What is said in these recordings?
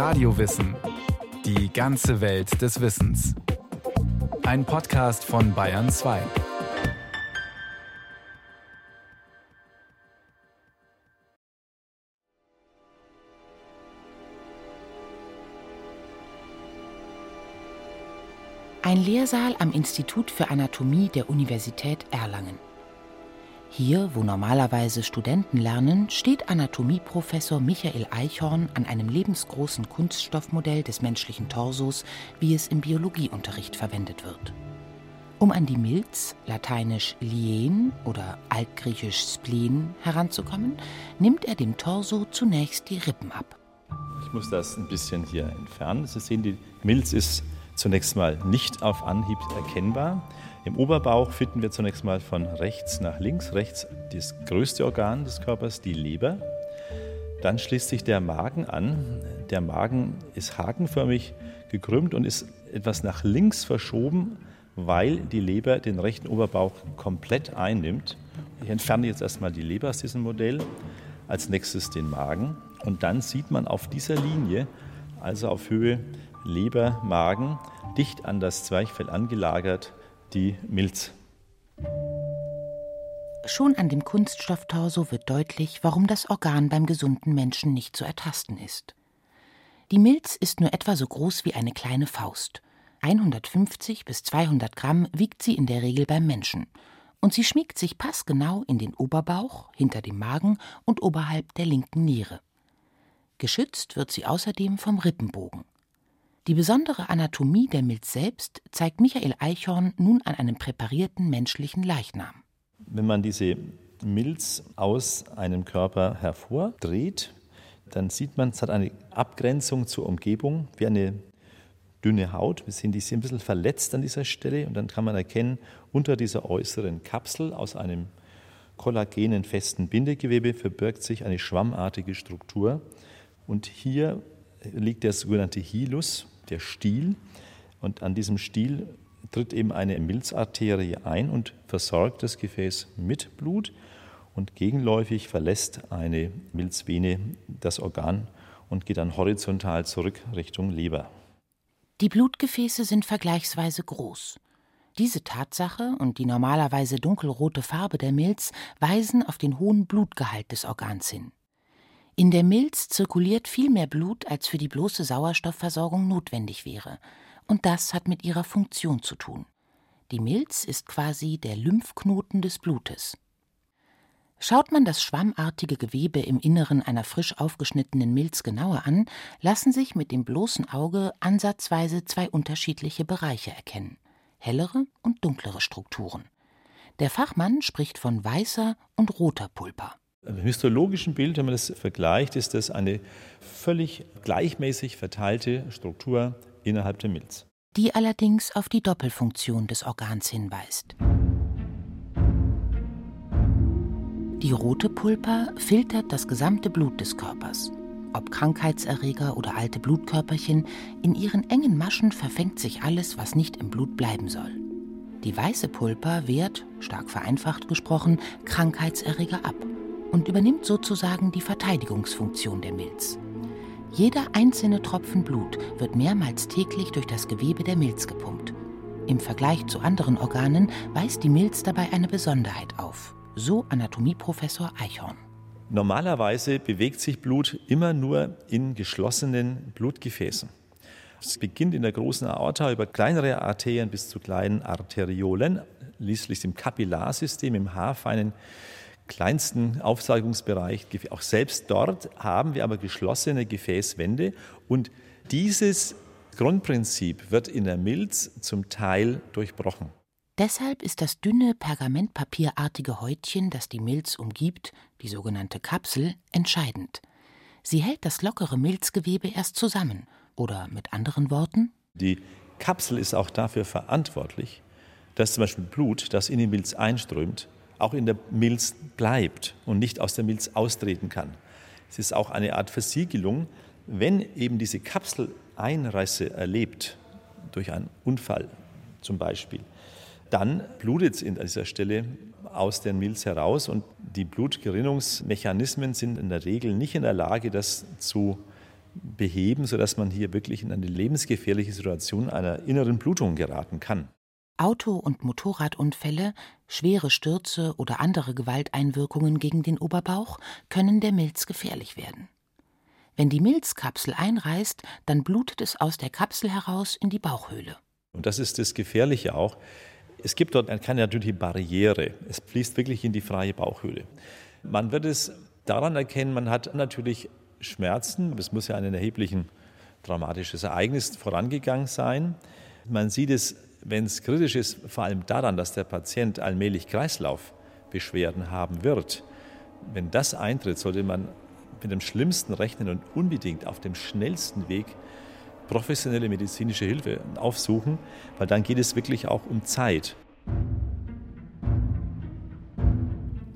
Radiowissen. Die ganze Welt des Wissens. Ein Podcast von Bayern 2. Ein Lehrsaal am Institut für Anatomie der Universität Erlangen. Hier, wo normalerweise Studenten lernen, steht Anatomieprofessor Michael Eichhorn an einem lebensgroßen Kunststoffmodell des menschlichen Torsos, wie es im Biologieunterricht verwendet wird. Um an die Milz, lateinisch Lien oder altgriechisch Spleen, heranzukommen, nimmt er dem Torso zunächst die Rippen ab. Ich muss das ein bisschen hier entfernen. Sie sehen, die Milz ist zunächst mal nicht auf Anhieb erkennbar. Im Oberbauch finden wir zunächst mal von rechts nach links. Rechts das größte Organ des Körpers, die Leber. Dann schließt sich der Magen an. Der Magen ist hakenförmig gekrümmt und ist etwas nach links verschoben, weil die Leber den rechten Oberbauch komplett einnimmt. Ich entferne jetzt erstmal die Leber aus diesem Modell, als nächstes den Magen und dann sieht man auf dieser Linie, also auf Höhe Leber, Magen, dicht an das Zwerchfell angelagert, die Milz. Schon an dem Kunststofftorso wird deutlich, warum das Organ beim gesunden Menschen nicht zu ertasten ist. Die Milz ist nur etwa so groß wie eine kleine Faust. 150 bis 200 Gramm wiegt sie in der Regel beim Menschen. Und sie schmiegt sich passgenau in den Oberbauch, hinter dem Magen und oberhalb der linken Niere. Geschützt wird sie außerdem vom Rippenbogen. Die besondere Anatomie der Milz selbst zeigt Michael Eichhorn nun an einem präparierten menschlichen Leichnam. Wenn man diese Milz aus einem Körper hervordreht, dann sieht man, es hat eine Abgrenzung zur Umgebung, wie eine dünne Haut. Wir sehen, die ist ein bisschen verletzt an dieser Stelle und dann kann man erkennen, unter dieser äußeren Kapsel aus einem kollagenen festen Bindegewebe verbirgt sich eine schwammartige Struktur. Und hier liegt der sogenannte Hilus, der Stiel. Und an diesem Stiel tritt eben eine Milzarterie ein und versorgt das Gefäß mit Blut. Und gegenläufig verlässt eine Milzvene das Organ und geht dann horizontal zurück Richtung Leber. Die Blutgefäße sind vergleichsweise groß. Diese Tatsache und die normalerweise dunkelrote Farbe der Milz weisen auf den hohen Blutgehalt des Organs hin. In der Milz zirkuliert viel mehr Blut, als für die bloße Sauerstoffversorgung notwendig wäre. Und das hat mit ihrer Funktion zu tun. Die Milz ist quasi der Lymphknoten des Blutes. Schaut man das schwammartige Gewebe im Inneren einer frisch aufgeschnittenen Milz genauer an, lassen sich mit dem bloßen Auge ansatzweise zwei unterschiedliche Bereiche erkennen hellere und dunklere Strukturen. Der Fachmann spricht von weißer und roter Pulpa. Im histologischen Bild, wenn man das vergleicht, ist das eine völlig gleichmäßig verteilte Struktur innerhalb der Milz. Die allerdings auf die Doppelfunktion des Organs hinweist. Die rote Pulpa filtert das gesamte Blut des Körpers. Ob Krankheitserreger oder alte Blutkörperchen, in ihren engen Maschen verfängt sich alles, was nicht im Blut bleiben soll. Die weiße Pulpa wehrt, stark vereinfacht gesprochen, Krankheitserreger ab und übernimmt sozusagen die Verteidigungsfunktion der Milz. Jeder einzelne Tropfen Blut wird mehrmals täglich durch das Gewebe der Milz gepumpt. Im Vergleich zu anderen Organen weist die Milz dabei eine Besonderheit auf, so Anatomieprofessor Eichhorn. Normalerweise bewegt sich Blut immer nur in geschlossenen Blutgefäßen. Es beginnt in der großen Aorta über kleinere Arterien bis zu kleinen Arteriolen, schließlich im Kapillarsystem, im haarfeinen kleinsten Aufsaugungsbereich, auch selbst dort haben wir aber geschlossene Gefäßwände und dieses Grundprinzip wird in der Milz zum Teil durchbrochen. Deshalb ist das dünne pergamentpapierartige Häutchen, das die Milz umgibt, die sogenannte Kapsel, entscheidend. Sie hält das lockere Milzgewebe erst zusammen. Oder mit anderen Worten? Die Kapsel ist auch dafür verantwortlich, dass zum Beispiel Blut, das in die Milz einströmt, auch in der Milz bleibt und nicht aus der Milz austreten kann. Es ist auch eine Art Versiegelung, wenn eben diese Kapsel Einrisse erlebt, durch einen Unfall zum Beispiel, dann blutet es an dieser Stelle aus der Milz heraus und die Blutgerinnungsmechanismen sind in der Regel nicht in der Lage, das zu beheben, sodass man hier wirklich in eine lebensgefährliche Situation einer inneren Blutung geraten kann. Auto- und Motorradunfälle, schwere Stürze oder andere Gewalteinwirkungen gegen den Oberbauch können der Milz gefährlich werden. Wenn die Milzkapsel einreißt, dann blutet es aus der Kapsel heraus in die Bauchhöhle. Und das ist das Gefährliche auch. Es gibt dort keine natürliche Barriere. Es fließt wirklich in die freie Bauchhöhle. Man wird es daran erkennen, man hat natürlich Schmerzen. Es muss ja ein erheblichen traumatisches Ereignis vorangegangen sein. Man sieht es, wenn es kritisch ist, vor allem daran, dass der Patient allmählich Kreislaufbeschwerden haben wird. Wenn das eintritt, sollte man mit dem Schlimmsten rechnen und unbedingt auf dem schnellsten Weg professionelle medizinische Hilfe aufsuchen, weil dann geht es wirklich auch um Zeit.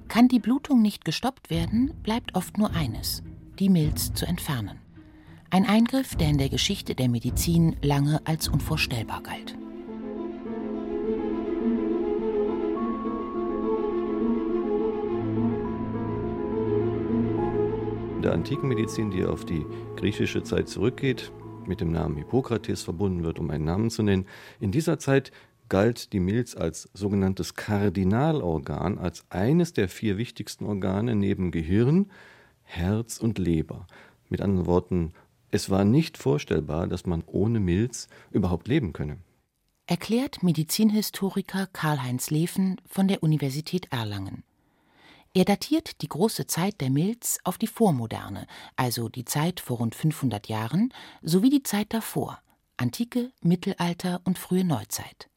Kann die Blutung nicht gestoppt werden, bleibt oft nur eines, die Milz zu entfernen. Ein Eingriff, der in der Geschichte der Medizin lange als unvorstellbar galt. Der antiken Medizin, die auf die griechische Zeit zurückgeht, mit dem Namen Hippokrates verbunden wird, um einen Namen zu nennen, in dieser Zeit galt die Milz als sogenanntes Kardinalorgan, als eines der vier wichtigsten Organe neben Gehirn, Herz und Leber. Mit anderen Worten, es war nicht vorstellbar, dass man ohne Milz überhaupt leben könne. Erklärt Medizinhistoriker Karl-Heinz Leven von der Universität Erlangen. Er datiert die große Zeit der Milz auf die Vormoderne, also die Zeit vor rund 500 Jahren, sowie die Zeit davor, Antike, Mittelalter und frühe Neuzeit.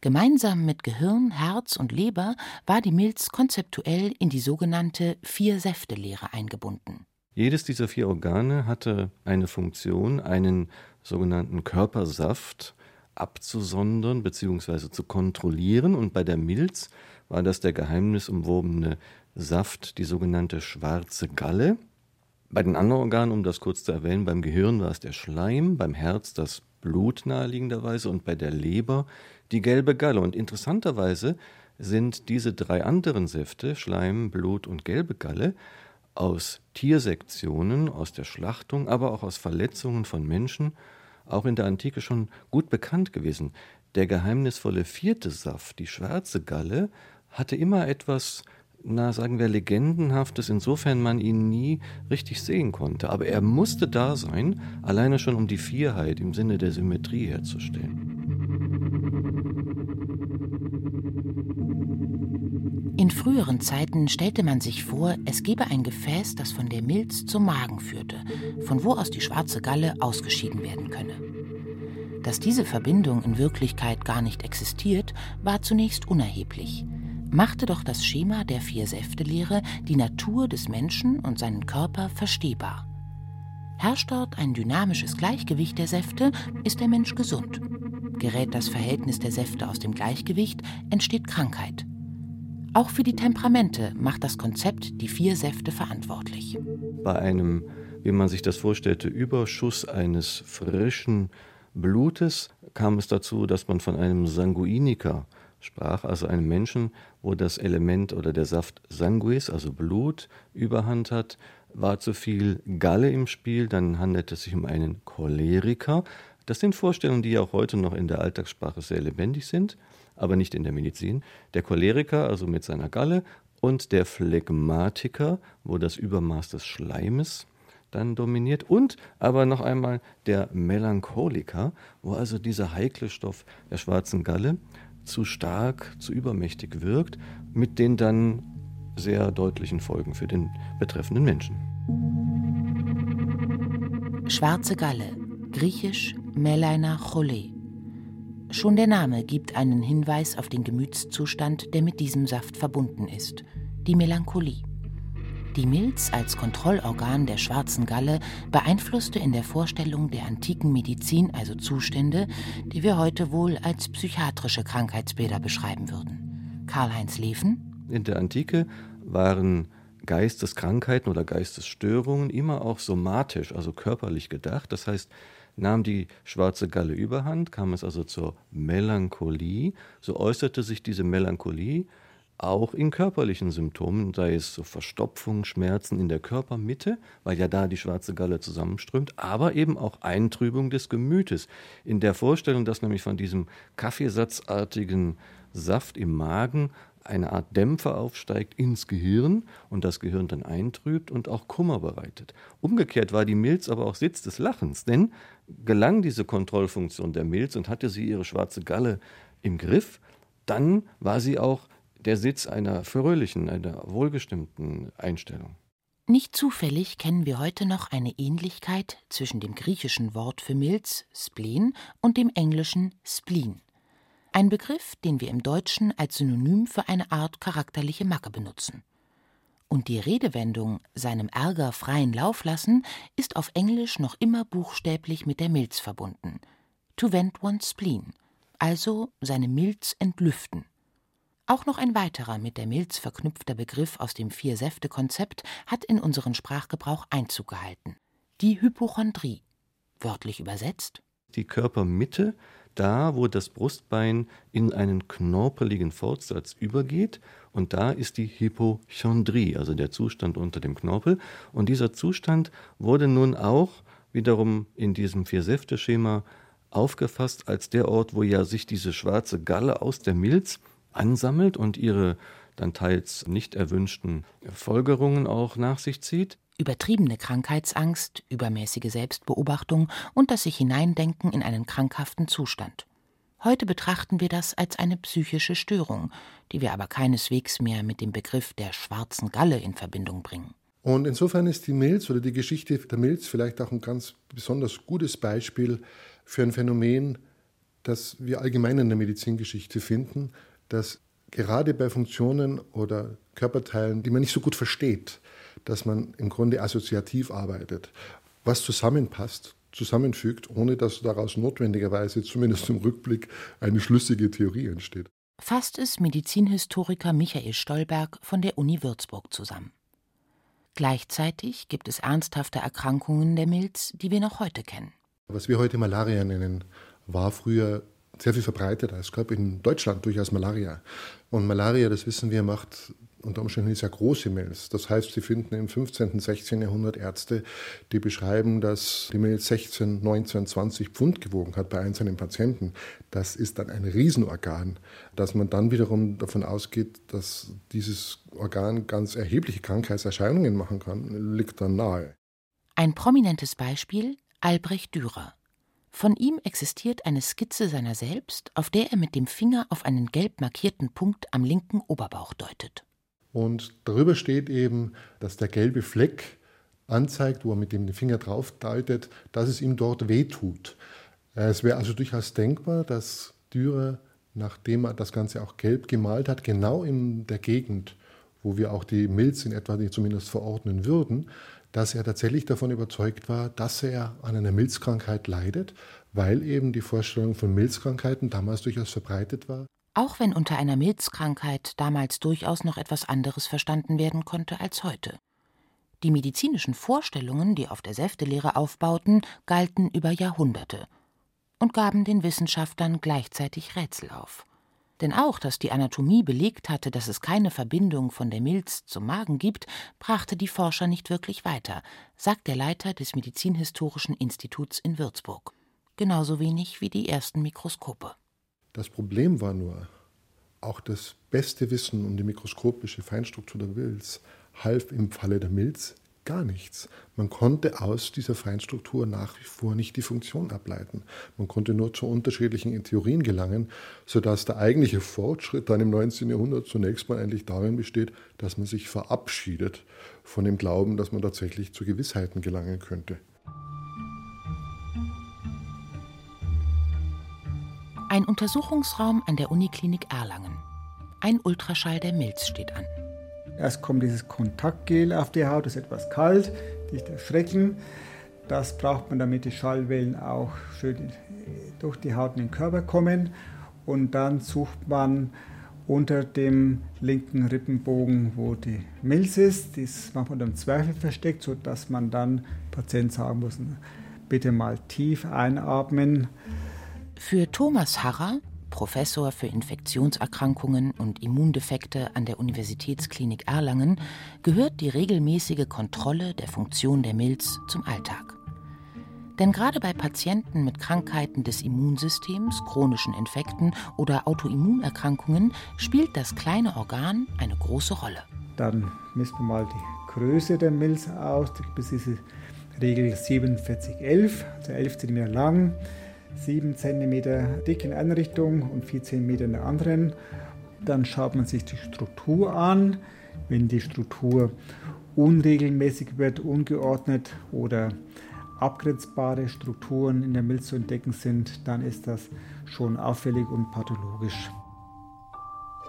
Gemeinsam mit Gehirn, Herz und Leber war die Milz konzeptuell in die sogenannte Vier-Säfte-Lehre eingebunden. Jedes dieser vier Organe hatte eine Funktion, einen sogenannten Körpersaft abzusondern bzw. zu kontrollieren. Und bei der Milz war das der geheimnisumwobene Saft, die sogenannte schwarze Galle. Bei den anderen Organen, um das kurz zu erwähnen, beim Gehirn war es der Schleim, beim Herz das Blut naheliegenderweise und bei der Leber die gelbe Galle. Und interessanterweise sind diese drei anderen Säfte, Schleim, Blut und gelbe Galle, aus Tiersektionen, aus der Schlachtung, aber auch aus Verletzungen von Menschen, auch in der Antike schon gut bekannt gewesen. Der geheimnisvolle vierte Saft, die schwarze Galle, hatte immer etwas, na sagen wir, legendenhaftes, insofern man ihn nie richtig sehen konnte. Aber er musste da sein, alleine schon um die Vierheit im Sinne der Symmetrie herzustellen. In früheren Zeiten stellte man sich vor, es gebe ein Gefäß, das von der Milz zum Magen führte, von wo aus die schwarze Galle ausgeschieden werden könne. Dass diese Verbindung in Wirklichkeit gar nicht existiert, war zunächst unerheblich, machte doch das Schema der Vier-Säfte-Lehre die Natur des Menschen und seinen Körper verstehbar. Herrscht dort ein dynamisches Gleichgewicht der Säfte, ist der Mensch gesund. Gerät das Verhältnis der Säfte aus dem Gleichgewicht, entsteht Krankheit. Auch für die Temperamente macht das Konzept die vier Säfte verantwortlich. Bei einem, wie man sich das vorstellte, Überschuss eines frischen Blutes kam es dazu, dass man von einem Sanguiniker sprach, also einem Menschen, wo das Element oder der Saft Sanguis, also Blut, überhand hat, war zu viel Galle im Spiel, dann handelt es sich um einen Choleriker. Das sind Vorstellungen, die auch heute noch in der Alltagssprache sehr lebendig sind aber nicht in der Medizin. Der Choleriker, also mit seiner Galle, und der Phlegmatiker, wo das Übermaß des Schleimes dann dominiert. Und aber noch einmal der Melancholiker, wo also dieser heikle Stoff der schwarzen Galle zu stark, zu übermächtig wirkt, mit den dann sehr deutlichen Folgen für den betreffenden Menschen. Schwarze Galle, griechisch Melaina Cholé. Schon der Name gibt einen Hinweis auf den Gemütszustand, der mit diesem Saft verbunden ist, die Melancholie. Die Milz als Kontrollorgan der schwarzen Galle beeinflusste in der Vorstellung der antiken Medizin also Zustände, die wir heute wohl als psychiatrische Krankheitsbilder beschreiben würden. Karl-Heinz Leven? In der Antike waren Geisteskrankheiten oder Geistesstörungen immer auch somatisch, also körperlich gedacht. Das heißt, nahm die schwarze Galle überhand, kam es also zur Melancholie. So äußerte sich diese Melancholie auch in körperlichen Symptomen, sei es so Verstopfung, Schmerzen in der Körpermitte, weil ja da die schwarze Galle zusammenströmt, aber eben auch Eintrübung des Gemütes. In der Vorstellung, dass nämlich von diesem kaffeesatzartigen Saft im Magen eine Art Dämpfer aufsteigt ins Gehirn und das Gehirn dann eintrübt und auch Kummer bereitet. Umgekehrt war die Milz aber auch Sitz des Lachens, denn gelang diese Kontrollfunktion der Milz und hatte sie ihre schwarze Galle im Griff, dann war sie auch der Sitz einer fröhlichen, einer wohlgestimmten Einstellung. Nicht zufällig kennen wir heute noch eine Ähnlichkeit zwischen dem griechischen Wort für Milz, Spleen, und dem englischen Spleen. Ein Begriff, den wir im Deutschen als Synonym für eine Art charakterliche Macke benutzen. Und die Redewendung seinem Ärger freien Lauf lassen ist auf Englisch noch immer buchstäblich mit der Milz verbunden. To vent one's spleen, also seine Milz entlüften. Auch noch ein weiterer mit der Milz verknüpfter Begriff aus dem Vier-Säfte-Konzept hat in unseren Sprachgebrauch Einzug gehalten. Die Hypochondrie. Wörtlich übersetzt. Die Körpermitte, da wo das Brustbein in einen knorpeligen Fortsatz übergeht, und da ist die Hypochondrie, also der Zustand unter dem Knorpel. Und dieser Zustand wurde nun auch wiederum in diesem Vier-Säfte-Schema aufgefasst als der Ort, wo ja sich diese schwarze Galle aus der Milz ansammelt und ihre dann teils nicht erwünschten Folgerungen auch nach sich zieht. Übertriebene Krankheitsangst, übermäßige Selbstbeobachtung und das sich hineindenken in einen krankhaften Zustand. Heute betrachten wir das als eine psychische Störung, die wir aber keineswegs mehr mit dem Begriff der schwarzen Galle in Verbindung bringen. Und insofern ist die Milz oder die Geschichte der Milz vielleicht auch ein ganz besonders gutes Beispiel für ein Phänomen, das wir allgemein in der Medizingeschichte finden, dass gerade bei Funktionen oder Körperteilen, die man nicht so gut versteht, dass man im Grunde assoziativ arbeitet, was zusammenpasst, zusammenfügt, ohne dass daraus notwendigerweise, zumindest im Rückblick, eine schlüssige Theorie entsteht. Fasst es Medizinhistoriker Michael Stolberg von der Uni Würzburg zusammen. Gleichzeitig gibt es ernsthafte Erkrankungen der Milz, die wir noch heute kennen. Was wir heute Malaria nennen, war früher sehr viel verbreiteter. Es gab in Deutschland durchaus Malaria. Und Malaria, das wissen wir, macht unter Umständen sehr große Milz. Das heißt, Sie finden im 15., und 16. Jahrhundert Ärzte, die beschreiben, dass die Milz 16, 19, 20 Pfund gewogen hat bei einzelnen Patienten. Das ist dann ein Riesenorgan, dass man dann wiederum davon ausgeht, dass dieses Organ ganz erhebliche Krankheitserscheinungen machen kann, liegt dann nahe. Ein prominentes Beispiel Albrecht Dürer. Von ihm existiert eine Skizze seiner selbst, auf der er mit dem Finger auf einen gelb markierten Punkt am linken Oberbauch deutet. Und darüber steht eben, dass der gelbe Fleck anzeigt, wo er mit dem Finger drauf deutet, dass es ihm dort wehtut. Es wäre also durchaus denkbar, dass Dürer, nachdem er das Ganze auch gelb gemalt hat, genau in der Gegend, wo wir auch die Milz in etwa zumindest verordnen würden, dass er tatsächlich davon überzeugt war, dass er an einer Milzkrankheit leidet, weil eben die Vorstellung von Milzkrankheiten damals durchaus verbreitet war. Auch wenn unter einer Milzkrankheit damals durchaus noch etwas anderes verstanden werden konnte als heute. Die medizinischen Vorstellungen, die auf der Säftelehre aufbauten, galten über Jahrhunderte und gaben den Wissenschaftlern gleichzeitig Rätsel auf. Denn auch, dass die Anatomie belegt hatte, dass es keine Verbindung von der Milz zum Magen gibt, brachte die Forscher nicht wirklich weiter, sagt der Leiter des Medizinhistorischen Instituts in Würzburg. Genauso wenig wie die ersten Mikroskope. Das Problem war nur, auch das beste Wissen um die mikroskopische Feinstruktur der Milz half im Falle der Milz gar nichts. Man konnte aus dieser Feinstruktur nach wie vor nicht die Funktion ableiten. Man konnte nur zu unterschiedlichen Theorien gelangen, sodass der eigentliche Fortschritt dann im 19. Jahrhundert zunächst mal eigentlich darin besteht, dass man sich verabschiedet von dem Glauben, dass man tatsächlich zu Gewissheiten gelangen könnte. Ein Untersuchungsraum an der Uniklinik Erlangen. Ein Ultraschall der Milz steht an. Erst kommt dieses Kontaktgel auf die Haut, das ist etwas kalt, nicht erschrecken. Das braucht man, damit die Schallwellen auch schön durch die Haut in den Körper kommen. Und dann sucht man unter dem linken Rippenbogen, wo die Milz ist. Das macht man im Zweifel versteckt, sodass man dann Patient sagen muss, bitte mal tief einatmen. Für Thomas Harrer Professor für Infektionserkrankungen und Immundefekte an der Universitätsklinik Erlangen, gehört die regelmäßige Kontrolle der Funktion der Milz zum Alltag. Denn gerade bei Patienten mit Krankheiten des Immunsystems, chronischen Infekten oder Autoimmunerkrankungen spielt das kleine Organ eine große Rolle. Dann misst man mal die Größe der Milz aus. Es diese Regel 4711, also 11 cm lang, 7 cm dick in einer Richtung und 4 cm in der anderen. Dann schaut man sich die Struktur an. Wenn die Struktur unregelmäßig wird, ungeordnet oder abgrenzbare Strukturen in der Milz zu entdecken sind, dann ist das schon auffällig und pathologisch.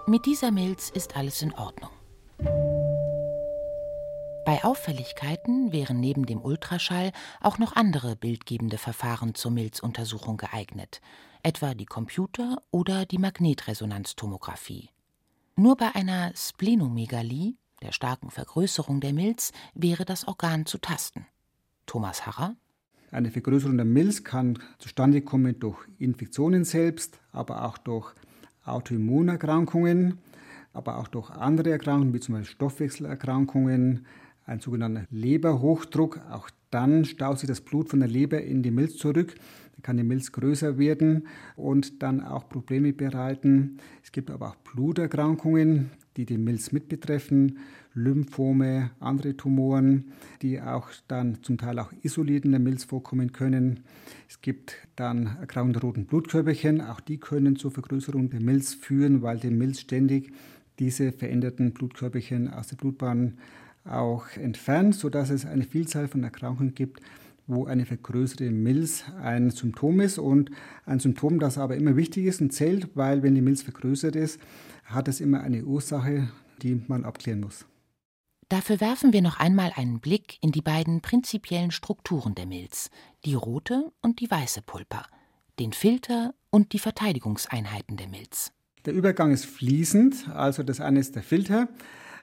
Mit dieser Milz ist alles in Ordnung. Bei Auffälligkeiten wären neben dem Ultraschall auch noch andere bildgebende Verfahren zur Milzuntersuchung geeignet, etwa die Computer- oder die Magnetresonanztomographie. Nur bei einer Splenomegalie, der starken Vergrößerung der Milz, wäre das Organ zu tasten. Thomas Harrer. Eine Vergrößerung der Milz kann zustande kommen durch Infektionen selbst, aber auch durch Autoimmunerkrankungen, aber auch durch andere Erkrankungen, wie zum Beispiel Stoffwechselerkrankungen, ein sogenannter Leberhochdruck. Auch dann staut sich das Blut von der Leber in die Milz zurück. Dann kann die Milz größer werden und dann auch Probleme bereiten. Es gibt aber auch Bluterkrankungen, die die Milz mit betreffen, Lymphome, andere Tumoren, die auch dann zum Teil auch isoliert in der Milz vorkommen können. Es gibt dann Erkrankungen der roten Blutkörperchen, auch die können zur Vergrößerung der Milz führen, weil die Milz ständig diese veränderten Blutkörperchen aus der Blutbahn auch entfernt, sodass es eine Vielzahl von Erkrankungen gibt, wo eine vergrößerte Milz ein Symptom ist und ein Symptom, das aber immer wichtig ist und zählt, weil wenn die Milz vergrößert ist, hat es immer eine Ursache, die man abklären muss. Dafür werfen wir noch einmal einen Blick in die beiden prinzipiellen Strukturen der Milz, die rote und die weiße Pulper, den Filter und die Verteidigungseinheiten der Milz. Der Übergang ist fließend, also das eine ist der Filter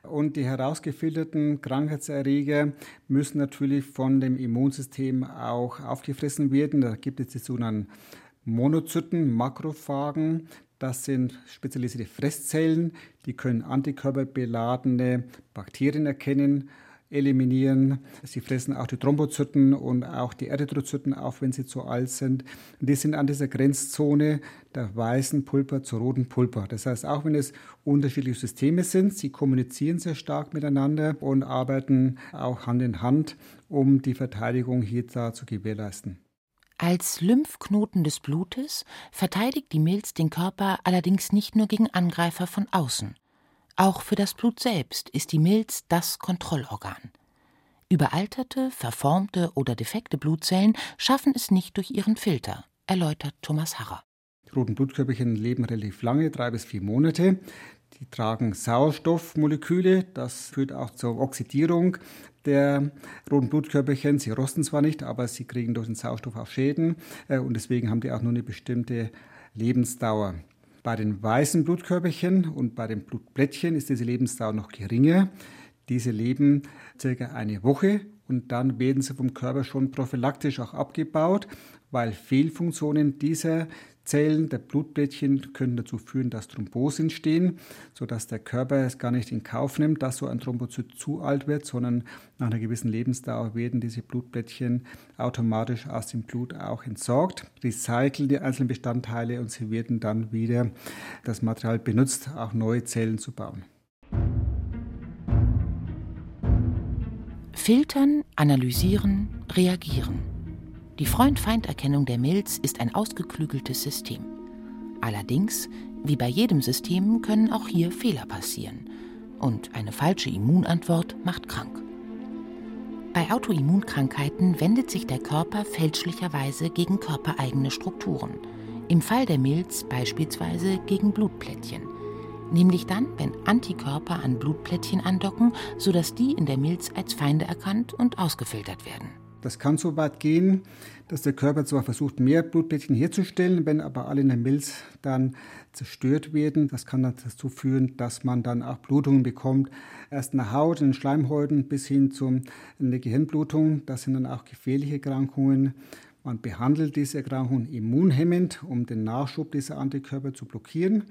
und die herausgefilterten Krankheitserreger müssen natürlich von dem Immunsystem auch aufgefressen werden. Da gibt es die sogenannten Monozyten, Makrophagen. Das sind spezialisierte Fresszellen, die können antikörperbeladene Bakterien erkennen eliminieren. Sie fressen auch die Thrombozyten und auch die Erythrozyten auf, wenn sie zu alt sind. Und die sind an dieser Grenzzone der weißen Pulper zur roten Pulper. Das heißt, auch wenn es unterschiedliche Systeme sind, sie kommunizieren sehr stark miteinander und arbeiten auch Hand in Hand, um die Verteidigung hier da zu gewährleisten. Als Lymphknoten des Blutes verteidigt die Milz den Körper allerdings nicht nur gegen Angreifer von außen. Auch für das Blut selbst ist die Milz das Kontrollorgan. Überalterte, verformte oder defekte Blutzellen schaffen es nicht durch ihren Filter, erläutert Thomas Harrer. Die roten Blutkörperchen leben relativ lange, drei bis vier Monate. Die tragen Sauerstoffmoleküle, das führt auch zur Oxidierung der roten Blutkörperchen. Sie rosten zwar nicht, aber sie kriegen durch den Sauerstoff auch Schäden äh, und deswegen haben die auch nur eine bestimmte Lebensdauer. Bei den weißen Blutkörperchen und bei den Blutplättchen ist diese Lebensdauer noch geringer. Diese leben circa eine Woche und dann werden sie vom Körper schon prophylaktisch auch abgebaut, weil Fehlfunktionen dieser Zellen der Blutplättchen können dazu führen, dass Thrombosen entstehen, sodass der Körper es gar nicht in Kauf nimmt, dass so ein Thrombozyt zu alt wird, sondern nach einer gewissen Lebensdauer werden diese Blutplättchen automatisch aus dem Blut auch entsorgt, recyceln die einzelnen Bestandteile und sie werden dann wieder das Material benutzt, auch neue Zellen zu bauen. Filtern, analysieren, reagieren. Die Freund-Feind-Erkennung der Milz ist ein ausgeklügeltes System. Allerdings, wie bei jedem System, können auch hier Fehler passieren. Und eine falsche Immunantwort macht krank. Bei Autoimmunkrankheiten wendet sich der Körper fälschlicherweise gegen körpereigene Strukturen. Im Fall der Milz beispielsweise gegen Blutplättchen. Nämlich dann, wenn Antikörper an Blutplättchen andocken, sodass die in der Milz als Feinde erkannt und ausgefiltert werden. Das kann so weit gehen, dass der Körper zwar versucht, mehr Blutplättchen herzustellen, wenn aber alle in der Milz dann zerstört werden. Das kann dazu führen, dass man dann auch Blutungen bekommt. Erst in der Haut, in den Schleimhäuten bis hin zu einer Gehirnblutung. Das sind dann auch gefährliche Erkrankungen. Man behandelt diese Erkrankung immunhemmend, um den Nachschub dieser Antikörper zu blockieren.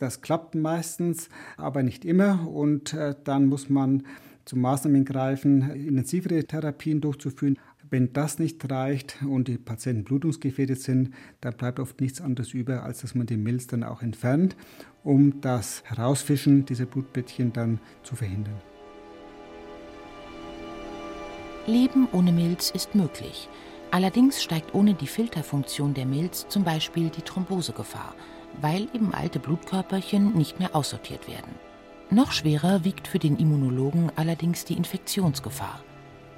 Das klappt meistens, aber nicht immer. Und äh, dann muss man zu Maßnahmen greifen, intensivere Therapien durchzuführen. Wenn das nicht reicht und die Patienten blutungsgefährdet sind, dann bleibt oft nichts anderes über, als dass man die Milz dann auch entfernt, um das Herausfischen dieser Blutblättchen dann zu verhindern. Leben ohne Milz ist möglich. Allerdings steigt ohne die Filterfunktion der Milz zum Beispiel die Thrombosegefahr, weil eben alte Blutkörperchen nicht mehr aussortiert werden. Noch schwerer wiegt für den Immunologen allerdings die Infektionsgefahr.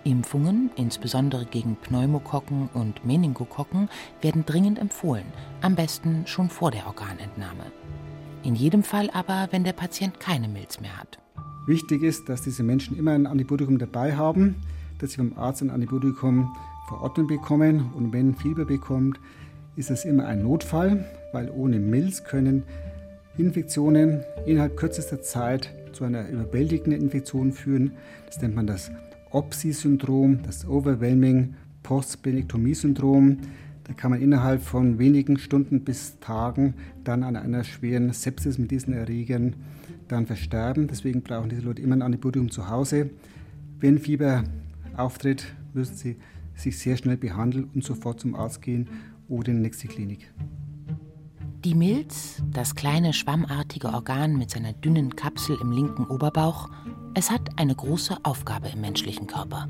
Impfungen, insbesondere gegen Pneumokokken und Meningokokken, werden dringend empfohlen, am besten schon vor der Organentnahme. In jedem Fall aber, wenn der Patient keine Milz mehr hat. Wichtig ist, dass diese Menschen immer ein Antibiotikum dabei haben, dass sie vom Arzt ein Antibiotikum verordnet bekommen. Und wenn Fieber bekommt, ist es immer ein Notfall, weil ohne Milz können Infektionen innerhalb kürzester Zeit zu einer überwältigenden Infektion führen. Das nennt man das OPSI-Syndrom, das Overwhelming Postsplenektomie-Syndrom. Da kann man innerhalb von wenigen Stunden bis Tagen dann an einer schweren Sepsis mit diesen Erregern dann versterben. Deswegen brauchen diese Leute immer ein Antibiotikum zu Hause. Wenn Fieber auftritt, müssen sie sich sehr schnell behandeln und sofort zum Arzt gehen oder in die nächste Klinik. Die Milz, das kleine schwammartige Organ mit seiner dünnen Kapsel im linken Oberbauch, es hat eine große Aufgabe im menschlichen Körper.